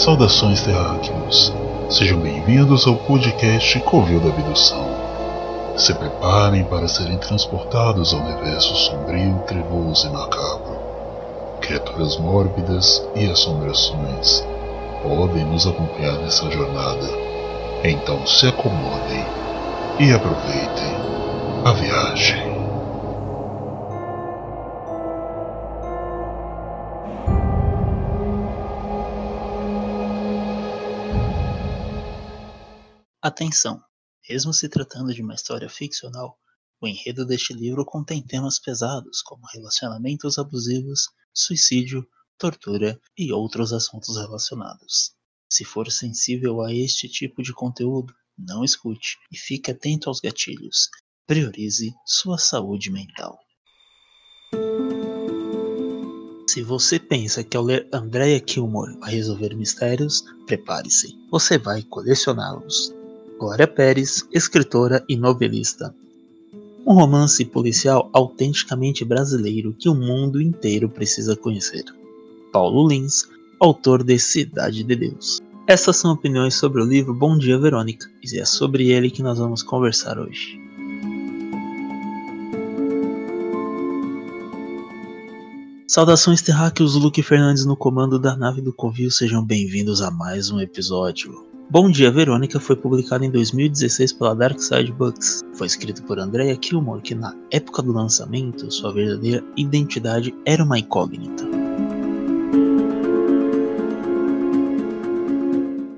Saudações terráqueos, sejam bem-vindos ao podcast Covil da Abdução. Se preparem para serem transportados ao universo sombrio, trevoso e macabro. Criaturas mórbidas e assombrações podem nos acompanhar nessa jornada. Então se acomodem e aproveitem a viagem. Atenção! Mesmo se tratando de uma história ficcional, o enredo deste livro contém temas pesados como relacionamentos abusivos, suicídio, tortura e outros assuntos relacionados. Se for sensível a este tipo de conteúdo, não escute e fique atento aos gatilhos. Priorize sua saúde mental. Se você pensa que ao ler Andrea Kilmore vai resolver mistérios, prepare-se. Você vai colecioná-los. Glória Pérez, escritora e novelista. Um romance policial autenticamente brasileiro que o mundo inteiro precisa conhecer. Paulo Lins, autor de Cidade de Deus. Essas são opiniões sobre o livro Bom Dia Verônica, e é sobre ele que nós vamos conversar hoje. Saudações terráqueos, Luke Fernandes no comando da nave do Covil, sejam bem-vindos a mais um episódio. Bom Dia Verônica foi publicado em 2016 pela Dark Side Books. Foi escrito por Andrea Kilmore, que na época do lançamento, sua verdadeira identidade era uma incógnita.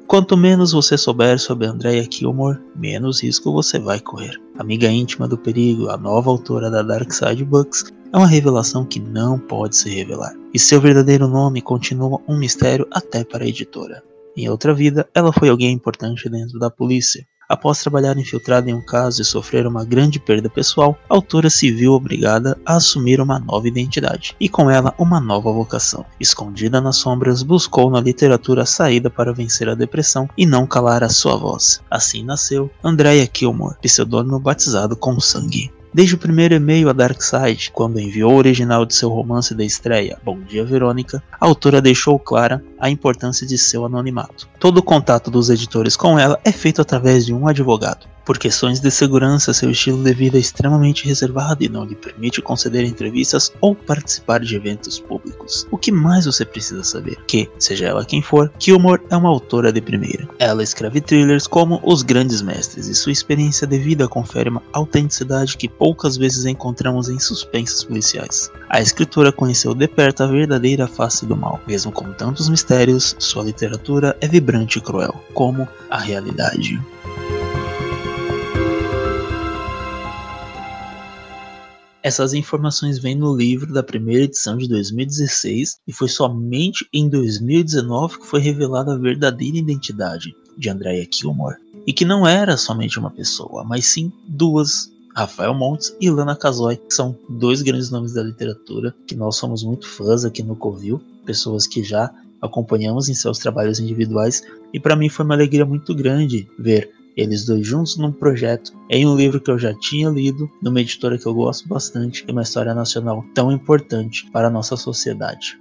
Quanto menos você souber sobre Andrea Kilmore, menos risco você vai correr. Amiga íntima do perigo, a nova autora da Dark Side Books, é uma revelação que não pode se revelar. E seu verdadeiro nome continua um mistério até para a editora. Em outra vida, ela foi alguém importante dentro da polícia. Após trabalhar infiltrada em um caso e sofrer uma grande perda pessoal, a autora se viu obrigada a assumir uma nova identidade e com ela uma nova vocação. Escondida nas sombras, buscou na literatura a saída para vencer a depressão e não calar a sua voz. Assim nasceu Andrea Kilmore, pseudônimo batizado com sangue. Desde o primeiro e-mail a Darkseid, quando enviou o original de seu romance da estreia, Bom Dia Verônica, a autora deixou clara a importância de seu anonimato. Todo o contato dos editores com ela é feito através de um advogado. Por questões de segurança, seu estilo de vida é extremamente reservado e não lhe permite conceder entrevistas ou participar de eventos públicos. O que mais você precisa saber? Que, seja ela quem for, Kilmore é uma autora de primeira. Ela escreve thrillers como Os Grandes Mestres e sua experiência de vida confere uma autenticidade que poucas vezes encontramos em suspensos policiais. A escritora conheceu de perto a verdadeira face do mal. Mesmo com tantos mistérios, sua literatura é vibrante e cruel, como a realidade. Essas informações vêm no livro da primeira edição de 2016 e foi somente em 2019 que foi revelada a verdadeira identidade de Andrea Kilmore. E que não era somente uma pessoa, mas sim duas Rafael Montes e Lana Casoy, que são dois grandes nomes da literatura que nós somos muito fãs aqui no Covil, pessoas que já acompanhamos em seus trabalhos individuais, e para mim foi uma alegria muito grande ver eles dois juntos num projeto em um livro que eu já tinha lido, numa editora que eu gosto bastante, e uma história nacional tão importante para a nossa sociedade.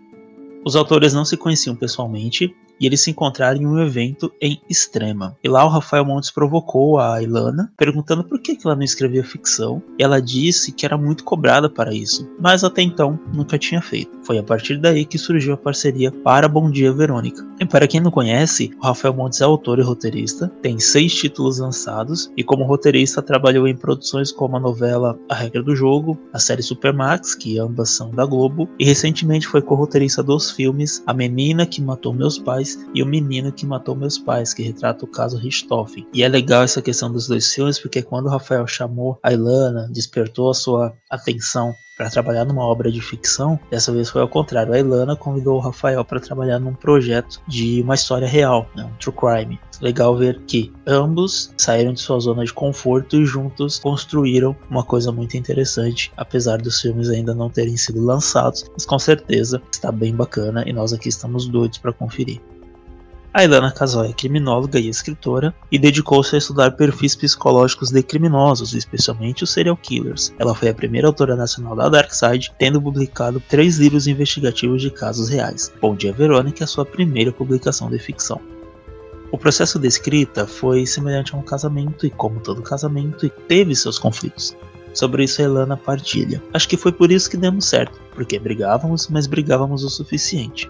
Os autores não se conheciam pessoalmente, e eles se encontraram em um evento em Extrema. E lá o Rafael Montes provocou a Ilana, perguntando por que ela não escrevia ficção, e ela disse que era muito cobrada para isso, mas até então nunca tinha feito. Foi a partir daí que surgiu a parceria para Bom Dia Verônica. E para quem não conhece, o Rafael Montes é autor e roteirista, tem seis títulos lançados, e como roteirista trabalhou em produções como a novela A Regra do Jogo, a série Supermax, que ambas são da Globo, e recentemente foi co-roteirista dos filmes A Menina que Matou Meus Pais e O Menino que Matou Meus Pais, que retrata o caso Richthofen. E é legal essa questão dos dois filmes, porque quando o Rafael chamou a Ilana, despertou a sua atenção para trabalhar numa obra de ficção, dessa vez foi ao contrário. A Ilana convidou o Rafael para trabalhar num projeto de uma história real, né, um true crime. Legal ver que ambos saíram de sua zona de conforto e juntos construíram uma coisa muito interessante, apesar dos filmes ainda não terem sido lançados, mas com certeza está bem bacana e nós aqui estamos doidos para conferir. A Ilana Casal é criminóloga e escritora e dedicou-se a estudar perfis psicológicos de criminosos, especialmente os serial killers. Ela foi a primeira autora nacional da Dark Side, tendo publicado três livros investigativos de casos reais. Bom Dia Verônica é a sua primeira publicação de ficção. O processo de escrita foi semelhante a um casamento e, como todo casamento, teve seus conflitos. Sobre isso a Elana partilha. Acho que foi por isso que demos certo, porque brigávamos, mas brigávamos o suficiente.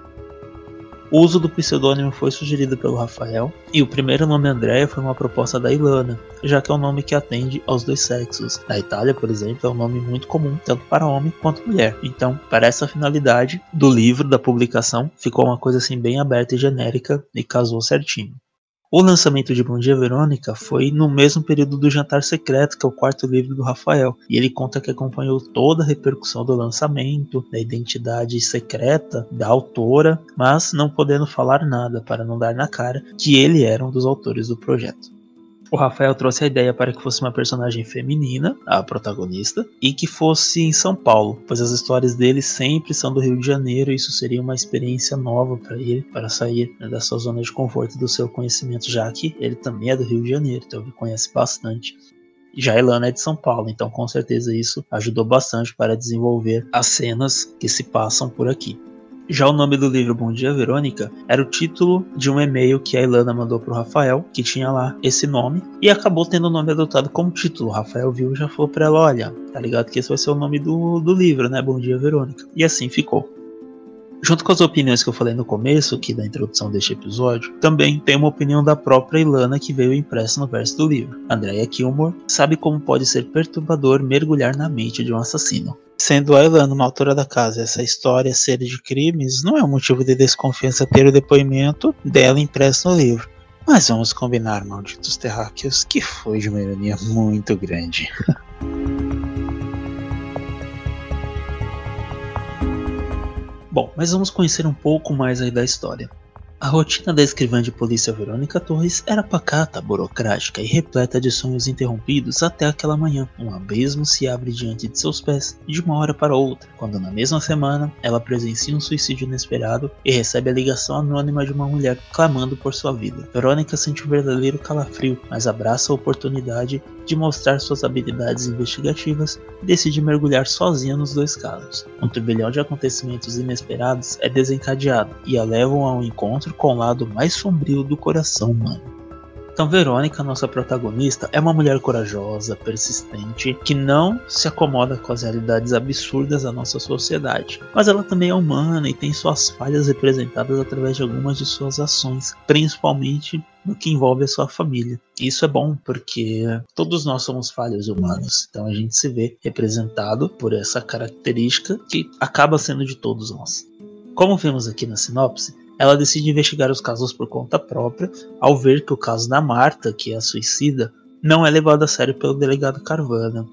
O uso do pseudônimo foi sugerido pelo Rafael, e o primeiro nome Andréia foi uma proposta da Ilana, já que é um nome que atende aos dois sexos. Na Itália, por exemplo, é um nome muito comum tanto para homem quanto mulher. Então, para essa finalidade do livro, da publicação, ficou uma coisa assim bem aberta e genérica e casou certinho. O lançamento de Bom Dia Verônica foi no mesmo período do Jantar Secreto, que é o quarto livro do Rafael, e ele conta que acompanhou toda a repercussão do lançamento, da identidade secreta da autora, mas não podendo falar nada para não dar na cara que ele era um dos autores do projeto. O Rafael trouxe a ideia para que fosse uma personagem feminina, a protagonista, e que fosse em São Paulo, pois as histórias dele sempre são do Rio de Janeiro e isso seria uma experiência nova para ele, para sair né, da sua zona de conforto e do seu conhecimento, já que ele também é do Rio de Janeiro, então ele conhece bastante. Já Elana é de São Paulo, então com certeza isso ajudou bastante para desenvolver as cenas que se passam por aqui. Já o nome do livro Bom Dia Verônica era o título de um e-mail que a Ilana mandou pro Rafael, que tinha lá esse nome, e acabou tendo o nome adotado como título. O Rafael viu e já falou pra ela: olha, tá ligado que esse vai ser o nome do, do livro, né? Bom Dia Verônica. E assim ficou. Junto com as opiniões que eu falei no começo, aqui da introdução deste episódio, também tem uma opinião da própria Ilana que veio impressa no verso do livro. Andrea Kilmore sabe como pode ser perturbador mergulhar na mente de um assassino. Sendo a Elana uma autora da casa essa história ser de crimes, não é um motivo de desconfiança ter o depoimento dela impresso no livro. Mas vamos combinar, malditos terráqueos, que foi de uma ironia muito grande. Bom, mas vamos conhecer um pouco mais aí da história. A rotina da escrivã de polícia Verônica Torres era pacata, burocrática e repleta de sonhos interrompidos até aquela manhã. Um abismo se abre diante de seus pés de uma hora para outra, quando na mesma semana ela presencia um suicídio inesperado e recebe a ligação anônima de uma mulher clamando por sua vida. Verônica sente um verdadeiro calafrio, mas abraça a oportunidade de mostrar suas habilidades investigativas e decide mergulhar sozinha nos dois casos. Um turbilhão de acontecimentos inesperados é desencadeado e a levam a um encontro com o lado mais sombrio do coração humano. Então, Verônica, nossa protagonista, é uma mulher corajosa, persistente, que não se acomoda com as realidades absurdas da nossa sociedade. Mas ela também é humana e tem suas falhas representadas através de algumas de suas ações, principalmente no que envolve a sua família. Isso é bom porque todos nós somos falhos humanos, então a gente se vê representado por essa característica que acaba sendo de todos nós. Como vemos aqui na sinopse, ela decide investigar os casos por conta própria, ao ver que o caso da Marta, que é a suicida, não é levado a sério pelo delegado Carvana.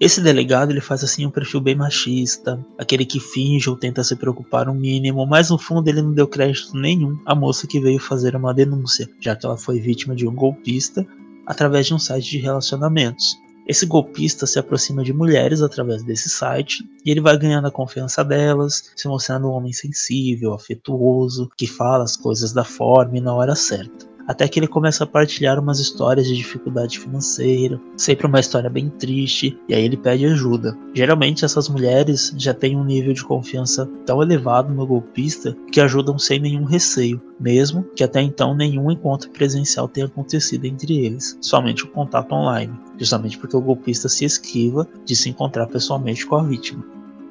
Esse delegado ele faz assim um perfil bem machista, aquele que finge ou tenta se preocupar o um mínimo, mas no fundo ele não deu crédito nenhum à moça que veio fazer uma denúncia, já que ela foi vítima de um golpista através de um site de relacionamentos. Esse golpista se aproxima de mulheres através desse site e ele vai ganhando a confiança delas, se mostrando um homem sensível, afetuoso, que fala as coisas da forma e na hora certa até que ele começa a partilhar umas histórias de dificuldade financeira, sempre uma história bem triste, e aí ele pede ajuda. Geralmente essas mulheres já têm um nível de confiança tão elevado no golpista que ajudam sem nenhum receio, mesmo que até então nenhum encontro presencial tenha acontecido entre eles, somente o contato online, justamente porque o golpista se esquiva de se encontrar pessoalmente com a vítima.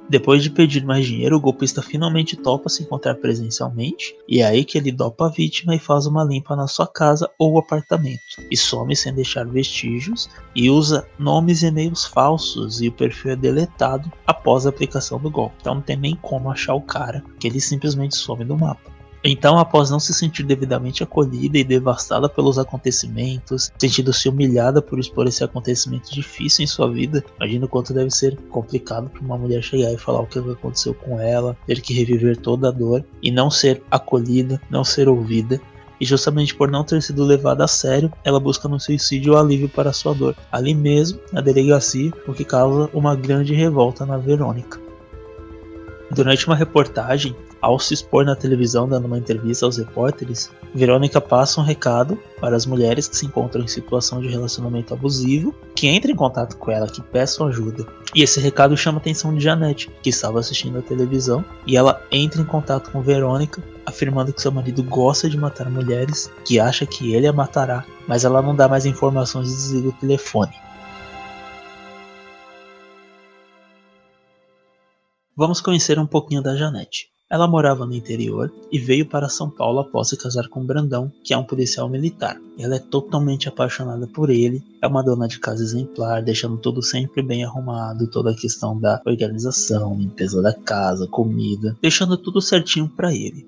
Depois de pedir mais dinheiro, o golpista finalmente topa se encontrar presencialmente, e é aí que ele dopa a vítima e faz uma limpa na sua casa ou apartamento, e some sem deixar vestígios, e usa nomes e e-mails falsos, e o perfil é deletado após a aplicação do golpe. Então não tem nem como achar o cara, que ele simplesmente some do mapa. Então, após não se sentir devidamente acolhida e devastada pelos acontecimentos, sentindo-se humilhada por expor esse acontecimento difícil em sua vida, imagina o quanto deve ser complicado para uma mulher chegar e falar o que aconteceu com ela, ter que reviver toda a dor e não ser acolhida, não ser ouvida. E justamente por não ter sido levada a sério, ela busca no suicídio o alívio para sua dor, ali mesmo, na delegacia, o que causa uma grande revolta na Verônica. Durante uma reportagem, Ao se expor na televisão dando uma entrevista aos repórteres, Verônica passa um recado para as mulheres que se encontram em situação de relacionamento abusivo, que entrem em contato com ela, que peçam ajuda. E esse recado chama a atenção de Janete, que estava assistindo a televisão, e ela entra em contato com Verônica, afirmando que seu marido gosta de matar mulheres, que acha que ele a matará, mas ela não dá mais informações e desliga o telefone. Vamos conhecer um pouquinho da Janete. Ela morava no interior e veio para São Paulo após se casar com Brandão, que é um policial militar. Ela é totalmente apaixonada por ele, é uma dona de casa exemplar, deixando tudo sempre bem arrumado, toda a questão da organização, limpeza da casa, comida, deixando tudo certinho para ele.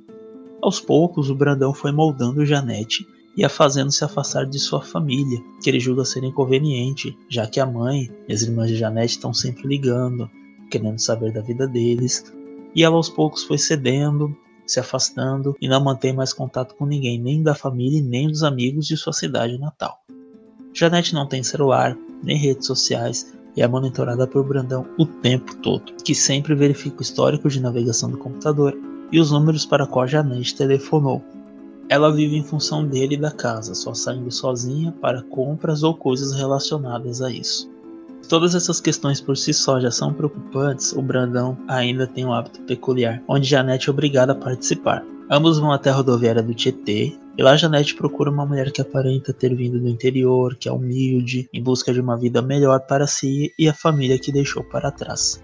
Aos poucos, o Brandão foi moldando Janete e a fazendo se afastar de sua família, que ele julga ser inconveniente, já que a mãe e as irmãs de Janete estão sempre ligando, querendo saber da vida deles, e ela aos poucos foi cedendo, se afastando e não mantém mais contato com ninguém, nem da família nem dos amigos de sua cidade natal. Janete não tem celular, nem redes sociais e é monitorada por Brandão o tempo todo, que sempre verifica o histórico de navegação do computador e os números para qual Janete telefonou. Ela vive em função dele e da casa, só saindo sozinha para compras ou coisas relacionadas a isso todas essas questões por si só já são preocupantes, o Brandão ainda tem um hábito peculiar, onde Janete é obrigada a participar. Ambos vão até a rodoviária do Tietê, e lá Janete procura uma mulher que aparenta ter vindo do interior, que é humilde, em busca de uma vida melhor para si e a família que deixou para trás.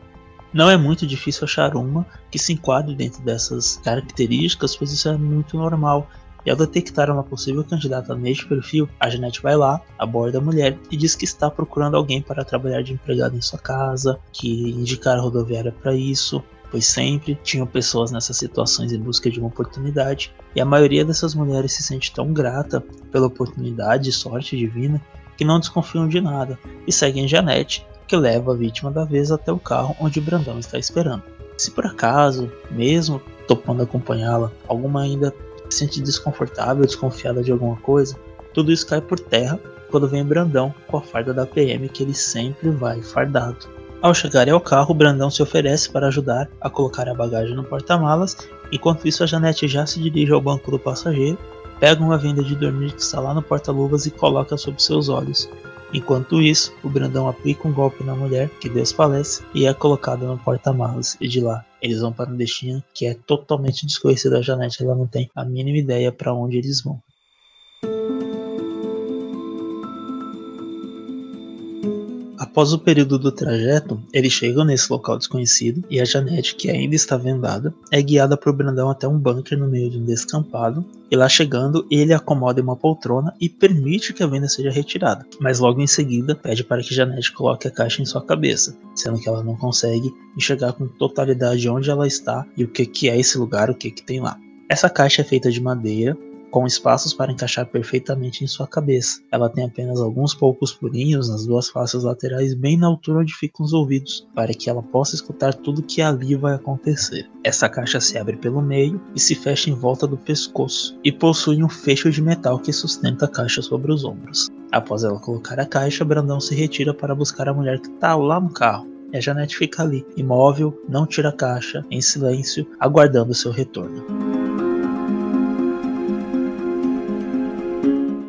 Não é muito difícil achar uma que se enquadre dentro dessas características, pois isso é muito normal e ao detectar uma possível candidata neste perfil, a Janete vai lá, aborda a mulher e diz que está procurando alguém para trabalhar de empregado em sua casa, que indicar a rodoviária para isso, pois sempre tinham pessoas nessas situações em busca de uma oportunidade, e a maioria dessas mulheres se sente tão grata pela oportunidade e sorte divina que não desconfiam de nada e seguem Janete, que leva a vítima da vez até o carro onde Brandão está esperando. Se por acaso, mesmo topando acompanhá-la, alguma ainda se sente desconfortável, desconfiada de alguma coisa, tudo isso cai por terra quando vem Brandão com a farda da PM que ele sempre vai fardado. Ao chegarem ao carro, Brandão se oferece para ajudar a colocar a bagagem no porta-malas, enquanto isso a Janete já se dirige ao banco do passageiro, pega uma venda de dormir que está lá no porta-luvas e coloca sob seus olhos. Enquanto isso, o Brandão aplica um golpe na mulher, que Deus falece, e é colocada no porta-malas, e de lá eles vão para um destino que é totalmente desconhecido a Janete, ela não tem a mínima ideia para onde eles vão. Após o período do trajeto, eles chegam nesse local desconhecido e a Janete, que ainda está vendada, é guiada por Brandão até um bunker no meio de um descampado. E lá chegando, ele acomoda em uma poltrona e permite que a venda seja retirada, mas logo em seguida pede para que Janete coloque a caixa em sua cabeça, sendo que ela não consegue enxergar com totalidade onde ela está e o que, que é esse lugar, o que, que tem lá. Essa caixa é feita de madeira com espaços para encaixar perfeitamente em sua cabeça. Ela tem apenas alguns poucos furinhos nas duas faces laterais, bem na altura onde ficam os ouvidos, para que ela possa escutar tudo que ali vai acontecer. Essa caixa se abre pelo meio e se fecha em volta do pescoço, e possui um fecho de metal que sustenta a caixa sobre os ombros. Após ela colocar a caixa, Brandão se retira para buscar a mulher que está lá no carro. E a Janete fica ali, imóvel, não tira a caixa, em silêncio, aguardando seu retorno.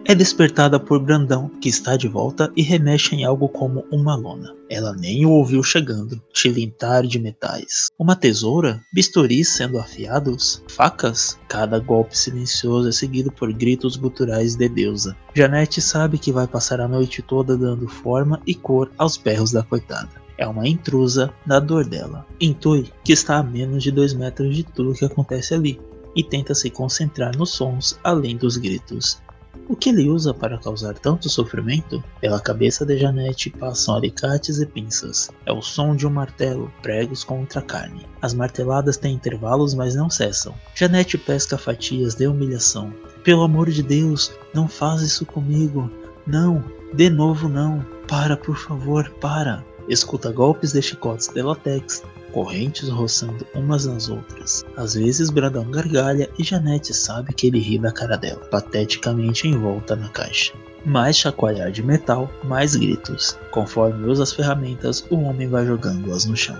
É despertada por Brandão, que está de volta e remexe em algo como uma lona. Ela nem o ouviu chegando. Tilintar de metais. Uma tesoura? Bisturis sendo afiados? Facas? Cada golpe silencioso é seguido por gritos guturais de deusa. Janete sabe que vai passar a noite toda dando forma e cor aos berros da coitada é uma intrusa da dor dela. Intui que está a menos de 2 metros de tudo que acontece ali e tenta se concentrar nos sons além dos gritos. O que ele usa para causar tanto sofrimento? Pela cabeça de Janete passam alicates e pinças. É o som de um martelo, pregos contra a carne. As marteladas têm intervalos, mas não cessam. Janete pesca fatias de humilhação. Pelo amor de Deus, não faz isso comigo. Não, de novo não. Para, por favor, para. Escuta golpes de chicotes de latex, correntes roçando umas nas outras. Às vezes Brandão gargalha e Janete sabe que ele ri da cara dela, pateticamente envolta na caixa. Mais chacoalhar de metal, mais gritos. Conforme usa as ferramentas, o homem vai jogando-as no chão.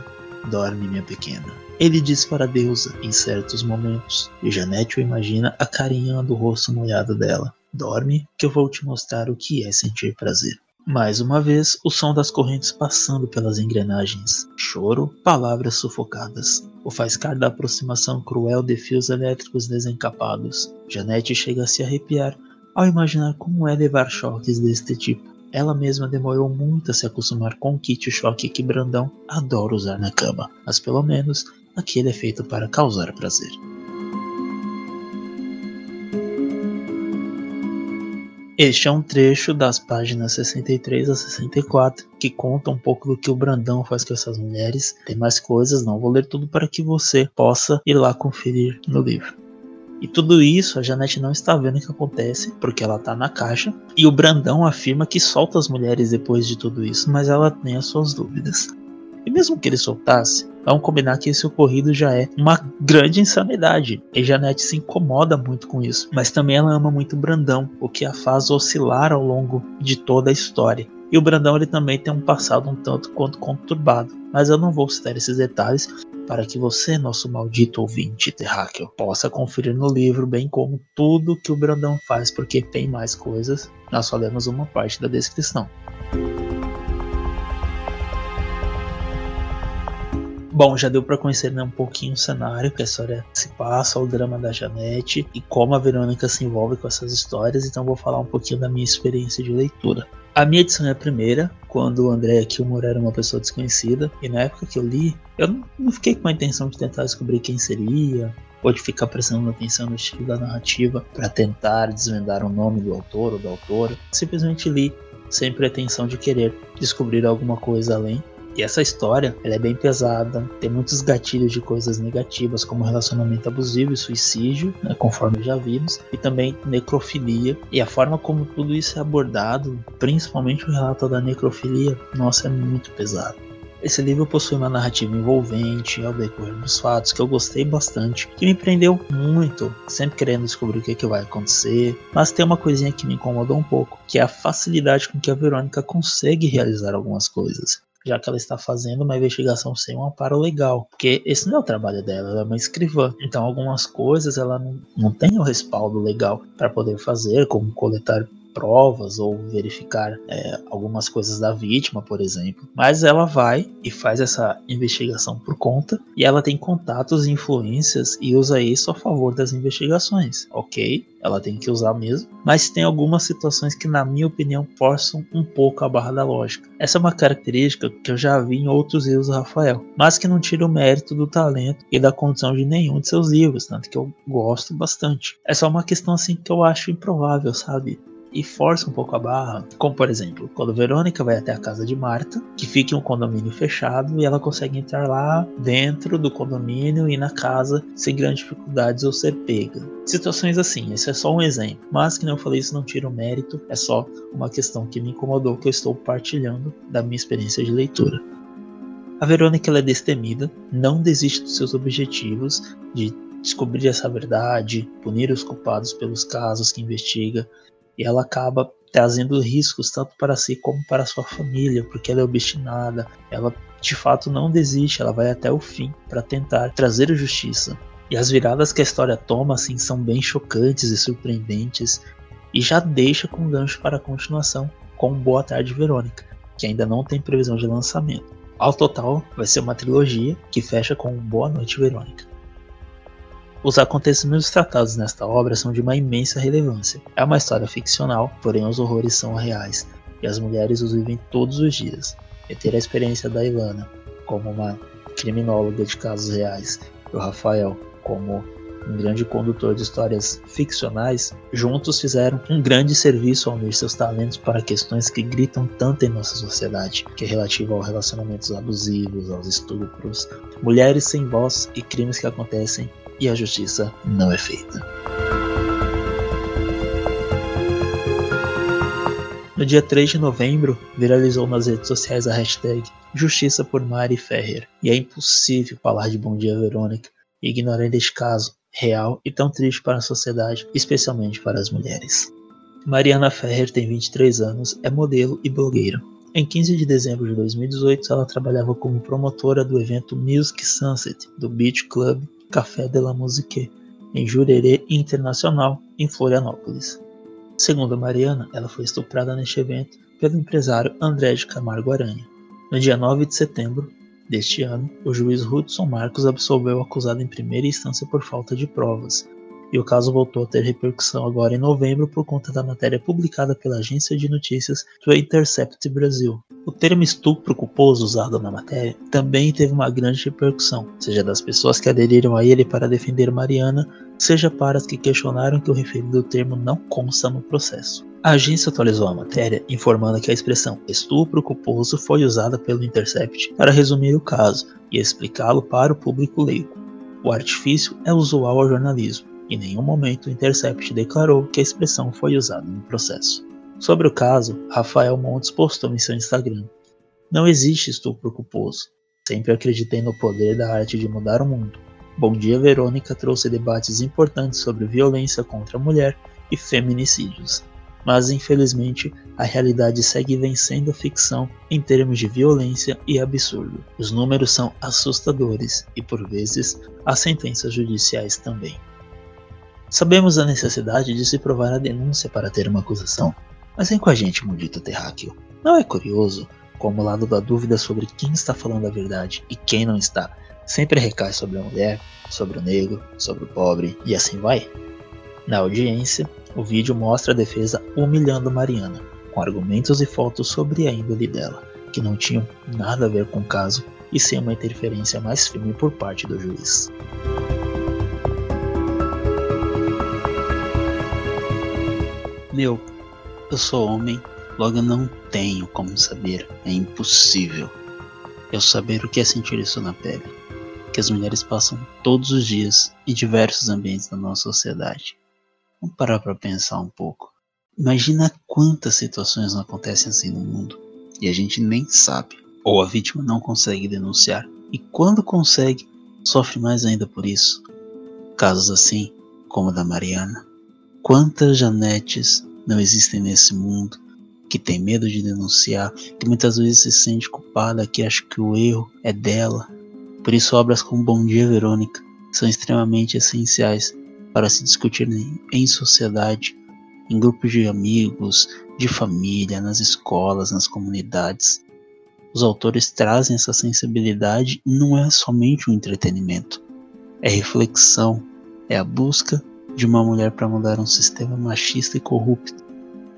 Dorme, minha pequena. ele diz para a deusa em certos momentos, e Janete o imagina acarinhando o rosto molhado dela. Dorme, que eu vou te mostrar o que é sentir prazer. Mais uma vez, o som das correntes passando pelas engrenagens. Choro, palavras sufocadas. O faiscar da aproximação cruel de fios elétricos desencapados. Janete chega a se arrepiar ao imaginar como é levar choques deste tipo. Ela mesma demorou muito a se acostumar com o kit choque que Brandão adora usar na cama, mas pelo menos aquele é feito para causar prazer. Este é um trecho das páginas 63 a 64 que conta um pouco do que o Brandão faz com essas mulheres. Tem mais coisas, não vou ler tudo para que você possa ir lá conferir no livro. E tudo isso a Janete não está vendo o que acontece, porque ela está na caixa. E o Brandão afirma que solta as mulheres depois de tudo isso, mas ela tem as suas dúvidas. E mesmo que ele soltasse, Vamos combinar que esse ocorrido já é uma grande insanidade. E Janete se incomoda muito com isso, mas também ela ama muito Brandão, o que a faz oscilar ao longo de toda a história. E o Brandão ele também tem um passado um tanto quanto conturbado, mas eu não vou citar esses detalhes para que você, nosso maldito ouvinte terráqueo, possa conferir no livro, bem como tudo que o Brandão faz, porque tem mais coisas. Nós só lemos uma parte da descrição. Bom, já deu para conhecer né, um pouquinho o cenário que a história se passa, o drama da Janete e como a Verônica se envolve com essas histórias, então vou falar um pouquinho da minha experiência de leitura. A minha edição é a primeira, quando o André Kilmore era uma pessoa desconhecida, e na época que eu li, eu não fiquei com a intenção de tentar descobrir quem seria, ou de ficar prestando atenção no estilo da narrativa para tentar desvendar o nome do autor ou da autora. Simplesmente li sem pretensão de querer descobrir alguma coisa além. E essa história, ela é bem pesada, tem muitos gatilhos de coisas negativas, como relacionamento abusivo e suicídio, né, conforme já vimos, e também necrofilia. E a forma como tudo isso é abordado, principalmente o relato da necrofilia, nossa, é muito pesado. Esse livro possui uma narrativa envolvente ao decorrer dos fatos que eu gostei bastante, que me prendeu muito, sempre querendo descobrir o que, é que vai acontecer. Mas tem uma coisinha que me incomodou um pouco, que é a facilidade com que a Verônica consegue realizar algumas coisas já que ela está fazendo uma investigação sem um amparo legal, porque esse não é o trabalho dela, ela é uma escrivã. Então, algumas coisas ela não, não tem o respaldo legal para poder fazer, como coletar provas ou verificar é, algumas coisas da vítima, por exemplo. Mas ela vai e faz essa investigação por conta e ela tem contatos e influências e usa isso a favor das investigações, ok? Ela tem que usar mesmo, mas tem algumas situações que, na minha opinião, forçam um pouco a barra da lógica. Essa é uma característica que eu já vi em outros livros do Rafael, mas que não tira o mérito do talento e da condição de nenhum de seus livros, tanto que eu gosto bastante. É só uma questão assim que eu acho improvável, sabe? E força um pouco a barra, como por exemplo, quando Verônica vai até a casa de Marta, que fica em um condomínio fechado e ela consegue entrar lá dentro do condomínio e na casa sem grandes dificuldades ou ser pega. Situações assim, esse é só um exemplo, mas que não falei, isso não tira o mérito, é só uma questão que me incomodou que eu estou partilhando da minha experiência de leitura. A Verônica é destemida, não desiste dos seus objetivos de descobrir essa verdade, punir os culpados pelos casos que investiga, e ela acaba trazendo riscos tanto para si como para sua família, porque ela é obstinada, ela de fato não desiste, ela vai até o fim para tentar trazer justiça. E as viradas que a história toma assim são bem chocantes e surpreendentes e já deixa com gancho para a continuação com Boa Tarde Verônica, que ainda não tem previsão de lançamento. Ao total, vai ser uma trilogia que fecha com Boa Noite Verônica. Os acontecimentos tratados nesta obra são de uma imensa relevância. É uma história ficcional, porém os horrores são reais, e as mulheres os vivem todos os dias. E ter a experiência da Ilana como uma criminóloga de casos reais e o Rafael como um grande condutor de histórias ficcionais, juntos fizeram um grande serviço ao unir seus talentos para questões que gritam tanto em nossa sociedade, que é relativa aos relacionamentos abusivos, aos estupros, mulheres sem voz e crimes que acontecem e a justiça não é feita. No dia 3 de novembro, viralizou nas redes sociais a hashtag Justiça por Mari Ferrer, e é impossível falar de Bom Dia Verônica ignorando este caso real e tão triste para a sociedade, especialmente para as mulheres. Mariana Ferrer tem 23 anos, é modelo e blogueira. Em 15 de dezembro de 2018, ela trabalhava como promotora do evento Music Sunset do Beach Club Café de la Musique, em Jurerê Internacional, em Florianópolis. Segundo Mariana, ela foi estuprada neste evento pelo empresário André de Camargo Aranha. No dia 9 de setembro deste ano, o juiz Hudson Marcos absolveu o acusado em primeira instância por falta de provas, e o caso voltou a ter repercussão agora em novembro por conta da matéria publicada pela agência de notícias The Intercept Brasil. O termo estupro culposo usado na matéria também teve uma grande repercussão, seja das pessoas que aderiram a ele para defender Mariana, seja para as que questionaram que o referido termo não consta no processo. A agência atualizou a matéria, informando que a expressão estupro culposo foi usada pelo Intercept para resumir o caso e explicá-lo para o público leigo. O artifício é usual ao jornalismo, em nenhum momento o Intercept declarou que a expressão foi usada no processo. Sobre o caso, Rafael Montes postou em seu Instagram: Não existe estupro culposo. Sempre acreditei no poder da arte de mudar o mundo. Bom Dia Verônica trouxe debates importantes sobre violência contra a mulher e feminicídios. Mas infelizmente, a realidade segue vencendo a ficção em termos de violência e absurdo. Os números são assustadores e, por vezes, as sentenças judiciais também. Sabemos a necessidade de se provar a denúncia para ter uma acusação, mas vem com a gente, maldito terráqueo. Não é curioso como o lado da dúvida sobre quem está falando a verdade e quem não está sempre recai sobre a mulher, sobre o negro, sobre o pobre e assim vai? Na audiência, o vídeo mostra a defesa humilhando Mariana, com argumentos e fotos sobre a índole dela, que não tinham nada a ver com o caso e sem uma interferência mais firme por parte do juiz. Meu, eu sou homem, logo eu não tenho como saber, é impossível. Eu saber o que é sentir isso na pele, que as mulheres passam todos os dias em diversos ambientes da nossa sociedade. Vamos parar para pensar um pouco. Imagina quantas situações não acontecem assim no mundo e a gente nem sabe, ou a vítima não consegue denunciar, e quando consegue, sofre mais ainda por isso. Casos assim, como o da Mariana. Quantas Janetes não existem nesse mundo, que tem medo de denunciar, que muitas vezes se sente culpada, que acha que o erro é dela. Por isso, obras como Bom Dia Verônica são extremamente essenciais para se discutir em sociedade, em grupos de amigos, de família, nas escolas, nas comunidades. Os autores trazem essa sensibilidade e não é somente um entretenimento, é reflexão, é a busca de uma mulher para mudar um sistema machista e corrupto.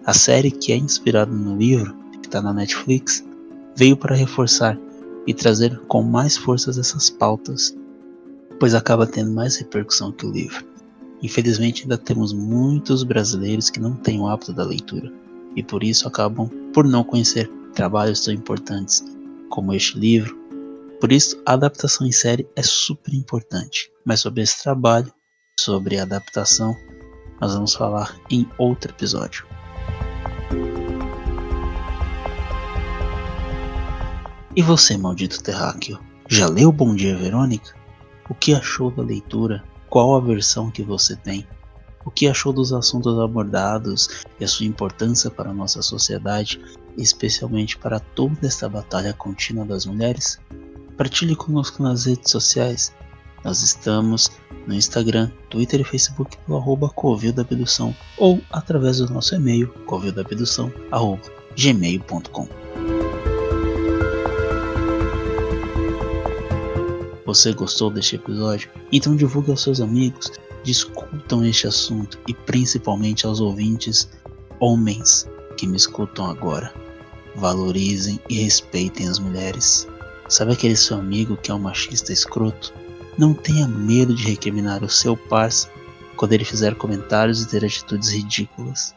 A série, que é inspirada no livro, que está na Netflix, veio para reforçar e trazer com mais forças essas pautas, pois acaba tendo mais repercussão que o livro. Infelizmente, ainda temos muitos brasileiros que não têm o hábito da leitura e por isso acabam por não conhecer trabalhos tão importantes como este livro. Por isso, a adaptação em série é super importante. Mas sobre esse trabalho sobre adaptação, nós vamos falar em outro episódio. E você, maldito terráqueo, já leu Bom Dia Verônica? O que achou da leitura? Qual a versão que você tem? O que achou dos assuntos abordados e a sua importância para a nossa sociedade, especialmente para toda esta batalha contínua das mulheres? Partilhe conosco nas redes sociais. Nós estamos no Instagram, Twitter e Facebook pelo arroba Covil da Abdução ou através do nosso e-mail covildabdução.gmail.com Você gostou deste episódio? Então divulgue aos seus amigos, discutam este assunto e principalmente aos ouvintes homens que me escutam agora. Valorizem e respeitem as mulheres. Sabe aquele seu amigo que é um machista escroto? Não tenha medo de recriminar o seu parceiro quando ele fizer comentários e ter atitudes ridículas.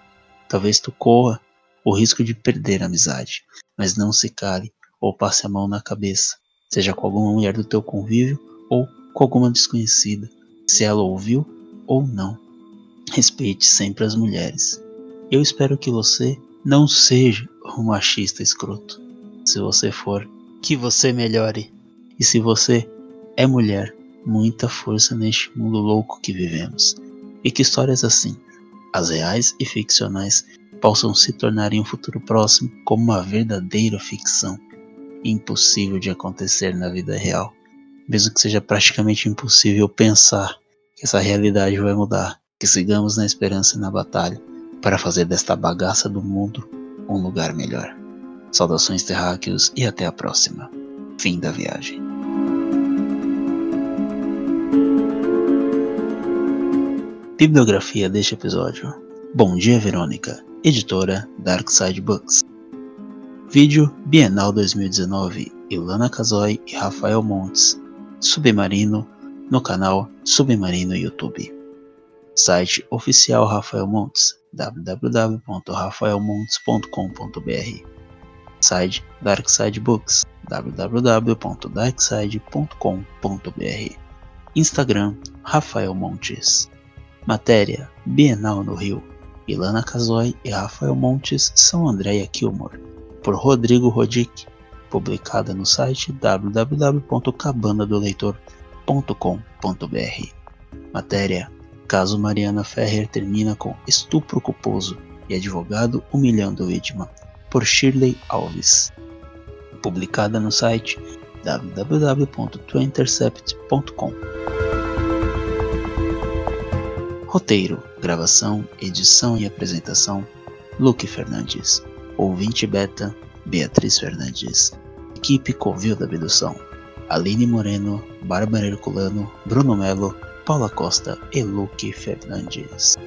Talvez tu corra o risco de perder a amizade, mas não se cale ou passe a mão na cabeça, seja com alguma mulher do teu convívio ou com alguma desconhecida, se ela ouviu ou não. Respeite sempre as mulheres. Eu espero que você não seja um machista escroto. Se você for, que você melhore. E se você é mulher, muita força neste mundo louco que vivemos, e que histórias assim, as reais e ficcionais, possam se tornar em um futuro próximo como uma verdadeira ficção, impossível de acontecer na vida real, mesmo que seja praticamente impossível pensar que essa realidade vai mudar, que sigamos na esperança e na batalha para fazer desta bagaça do mundo um lugar melhor. Saudações terráqueos e até a próxima. Fim da viagem. Bibliografia deste episódio. Bom dia, Verônica, editora Darkside Books. Vídeo Bienal 2019, Ilana Casoy e Rafael Montes. Submarino, no canal Submarino YouTube. Site oficial Rafael Montes, www.rafaelmontes.com.br. Site Darkside Books, www.darkside.com.br. Instagram Rafael Montes. Matéria Bienal no Rio. Ilana Casoy e Rafael Montes são Andréia Kilmore, por Rodrigo Rodic, publicada no site www.cabanadoleitor.com.br. Matéria Caso Mariana Ferrer termina com estupro culposo e advogado humilhando vítima, por Shirley Alves. Publicada no site www.twintercept.com. Roteiro, gravação, edição e apresentação: Luke Fernandes. Ouvinte beta: Beatriz Fernandes. Equipe Covil da Abdução: Aline Moreno, Bárbara Herculano, Bruno Melo, Paula Costa e Luke Fernandes.